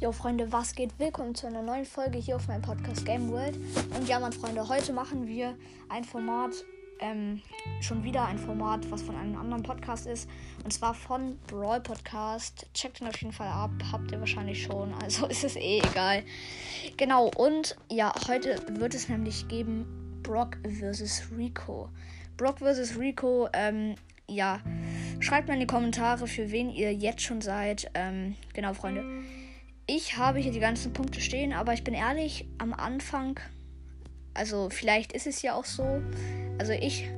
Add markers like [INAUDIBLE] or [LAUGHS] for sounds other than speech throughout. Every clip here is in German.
Jo Freunde, was geht? Willkommen zu einer neuen Folge hier auf meinem Podcast Game World. Und ja, meine Freunde, heute machen wir ein Format, ähm, schon wieder ein Format, was von einem anderen Podcast ist. Und zwar von Brawl Podcast. Checkt ihn auf jeden Fall ab, habt ihr wahrscheinlich schon, also [LAUGHS] ist es eh egal. Genau, und ja, heute wird es nämlich geben Brock vs. Rico. Brock vs. Rico, ähm, ja, schreibt mal in die Kommentare, für wen ihr jetzt schon seid. Ähm, genau, Freunde ich habe hier die ganzen Punkte stehen, aber ich bin ehrlich, am Anfang, also vielleicht ist es ja auch so, also ich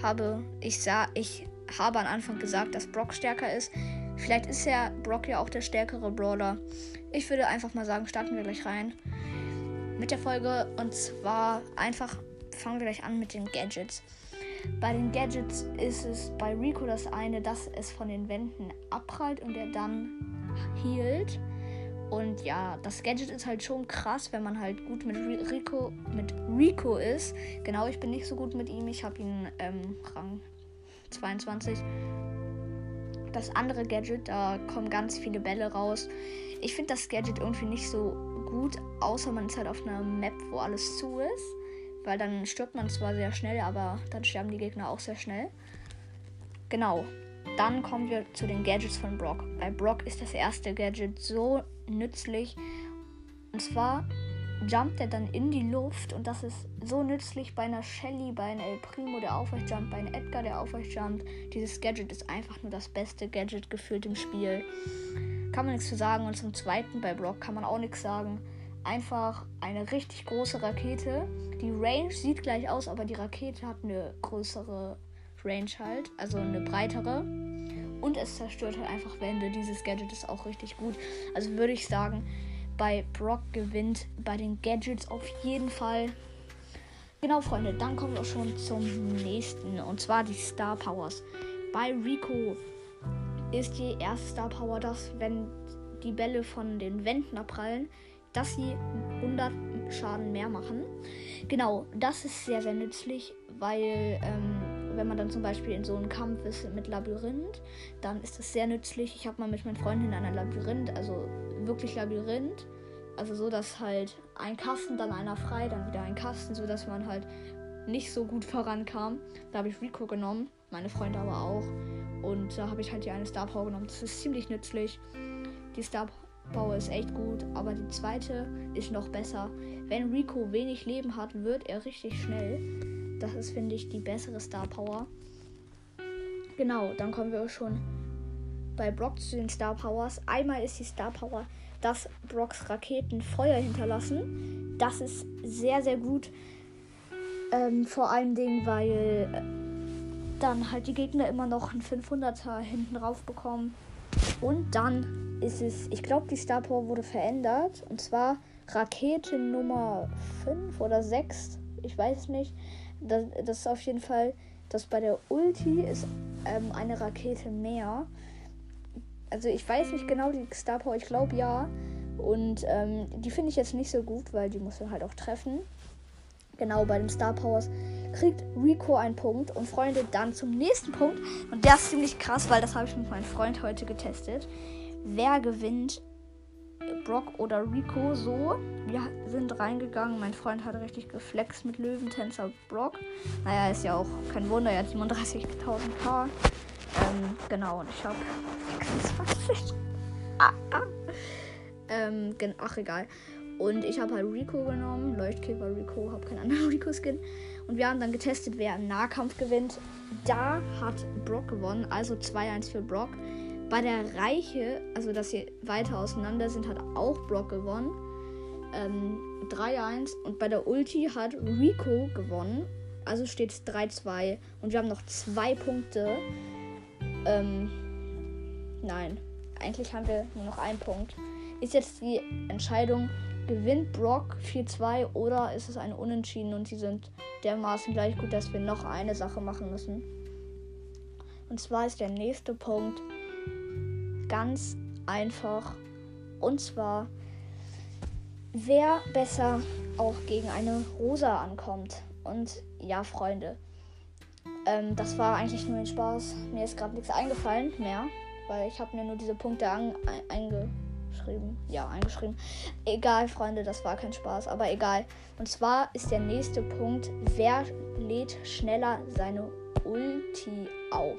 habe, ich sah, ich habe am Anfang gesagt, dass Brock stärker ist. Vielleicht ist ja Brock ja auch der stärkere Brawler. Ich würde einfach mal sagen, starten wir gleich rein mit der Folge. Und zwar einfach fangen wir gleich an mit den Gadgets. Bei den Gadgets ist es bei Rico das eine, dass es von den Wänden abprallt und er dann hielt. Und ja, das Gadget ist halt schon krass, wenn man halt gut mit Rico, mit Rico ist. Genau, ich bin nicht so gut mit ihm. Ich habe ihn ähm, Rang 22. Das andere Gadget, da kommen ganz viele Bälle raus. Ich finde das Gadget irgendwie nicht so gut, außer man ist halt auf einer Map, wo alles zu ist. Weil dann stirbt man zwar sehr schnell, aber dann sterben die Gegner auch sehr schnell. Genau. Dann kommen wir zu den Gadgets von Brock. Bei Brock ist das erste Gadget so nützlich. Und zwar jumpt er dann in die Luft und das ist so nützlich bei einer Shelly, bei einer El Primo, der aufrecht jumpt, bei einem Edgar, der aufrecht jumpt. Dieses Gadget ist einfach nur das beste Gadget gefühlt im Spiel. Kann man nichts zu sagen. Und zum zweiten bei Brock kann man auch nichts sagen. Einfach eine richtig große Rakete. Die Range sieht gleich aus, aber die Rakete hat eine größere Range halt, also eine breitere. Und es zerstört halt einfach Wände. Dieses Gadget ist auch richtig gut. Also würde ich sagen, bei Brock gewinnt bei den Gadgets auf jeden Fall. Genau, Freunde, dann kommen wir schon zum nächsten. Und zwar die Star Powers. Bei Rico ist die erste Star Power, dass wenn die Bälle von den Wänden abprallen, dass sie 100 Schaden mehr machen. Genau, das ist sehr, sehr nützlich, weil ähm, wenn man dann zum Beispiel in so einem Kampf ist mit Labyrinth, dann ist das sehr nützlich. Ich habe mal mit meinen Freunden in einer Labyrinth, also wirklich Labyrinth, also so, dass halt ein Kasten, dann einer frei, dann wieder ein Kasten, so dass man halt nicht so gut vorankam. Da habe ich Rico genommen, meine Freunde aber auch. Und da habe ich halt die eine Star Power genommen. Das ist ziemlich nützlich. Die Star Power ist echt gut, aber die zweite ist noch besser. Wenn Rico wenig Leben hat, wird er richtig schnell. Das ist, finde ich, die bessere Star Power. Genau, dann kommen wir schon bei Brock zu den Star Powers. Einmal ist die Star Power, dass Brocks Raketen Feuer hinterlassen. Das ist sehr, sehr gut. Ähm, vor allen Dingen, weil äh, dann halt die Gegner immer noch einen 500er hinten rauf bekommen. Und dann ist es, ich glaube, die Star Power wurde verändert. Und zwar Rakete Nummer 5 oder 6. Ich weiß nicht das, das ist auf jeden Fall, dass bei der Ulti ist ähm, eine Rakete mehr. Also ich weiß nicht genau die Star Power, ich glaube ja. Und ähm, die finde ich jetzt nicht so gut, weil die muss man halt auch treffen. Genau, bei den Star Powers kriegt Rico einen Punkt. Und Freunde, dann zum nächsten Punkt. Und der ist ziemlich krass, weil das habe ich mit meinem Freund heute getestet. Wer gewinnt Brock oder Rico so. Wir sind reingegangen. Mein Freund hat richtig geflext mit Löwentänzer Brock. Naja, ist ja auch kein Wunder, er hat 37.000k. Ähm, genau, und ich habe 26. Ah, ah. Ähm, ach, egal. Und ich habe halt Rico genommen. Leuchtkäfer Rico, habe keinen anderen [LAUGHS] Rico-Skin. Und wir haben dann getestet, wer im Nahkampf gewinnt. Da hat Brock gewonnen, also 2-1 für Brock. Bei der Reiche, also dass sie weiter auseinander sind, hat auch Brock gewonnen. Ähm, 3-1. Und bei der Ulti hat Rico gewonnen. Also steht es 3-2. Und wir haben noch zwei Punkte. Ähm, nein. Eigentlich haben wir nur noch einen Punkt. Ist jetzt die Entscheidung, gewinnt Brock 4-2 oder ist es ein Unentschieden und sie sind dermaßen gleich gut, dass wir noch eine Sache machen müssen. Und zwar ist der nächste Punkt ganz einfach. Und zwar, wer besser auch gegen eine Rosa ankommt. Und ja, Freunde, ähm, das war eigentlich nur ein Spaß. Mir ist gerade nichts eingefallen mehr, weil ich habe mir nur diese Punkte an, eingeschrieben. Ja, eingeschrieben. Egal, Freunde, das war kein Spaß, aber egal. Und zwar ist der nächste Punkt, wer lädt schneller seine Ulti auf?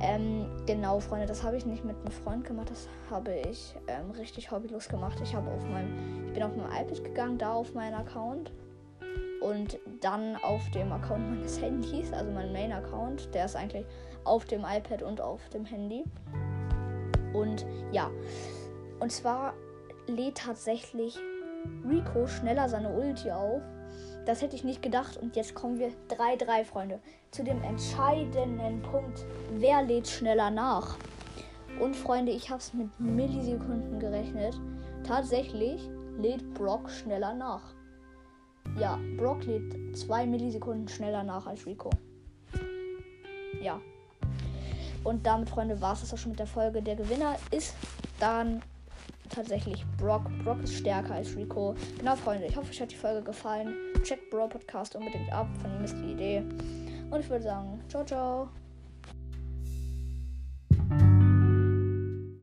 Ähm, genau, Freunde, das habe ich nicht mit einem Freund gemacht, das habe ich ähm, richtig hobbylos gemacht. Ich habe auf meinem, ich bin auf meinem iPad gegangen, da auf meinen Account und dann auf dem Account meines [LAUGHS] Handys, also mein Main-Account, der ist eigentlich auf dem iPad und auf dem Handy. Und ja, und zwar lädt tatsächlich Rico schneller seine Ulti auf. Das hätte ich nicht gedacht. Und jetzt kommen wir 3-3, Freunde, zu dem entscheidenden Punkt. Wer lädt schneller nach? Und Freunde, ich habe es mit Millisekunden gerechnet. Tatsächlich lädt Brock schneller nach. Ja, Brock lädt 2 Millisekunden schneller nach als Rico. Ja. Und damit, Freunde, war es das auch schon mit der Folge. Der Gewinner ist dann tatsächlich Brock. Brock ist stärker als Rico. Genau, Freunde, ich hoffe, euch hat die Folge gefallen. Checkt Bro Podcast unbedingt ab. Von ihm ist die Idee. Und ich würde sagen, ciao, ciao.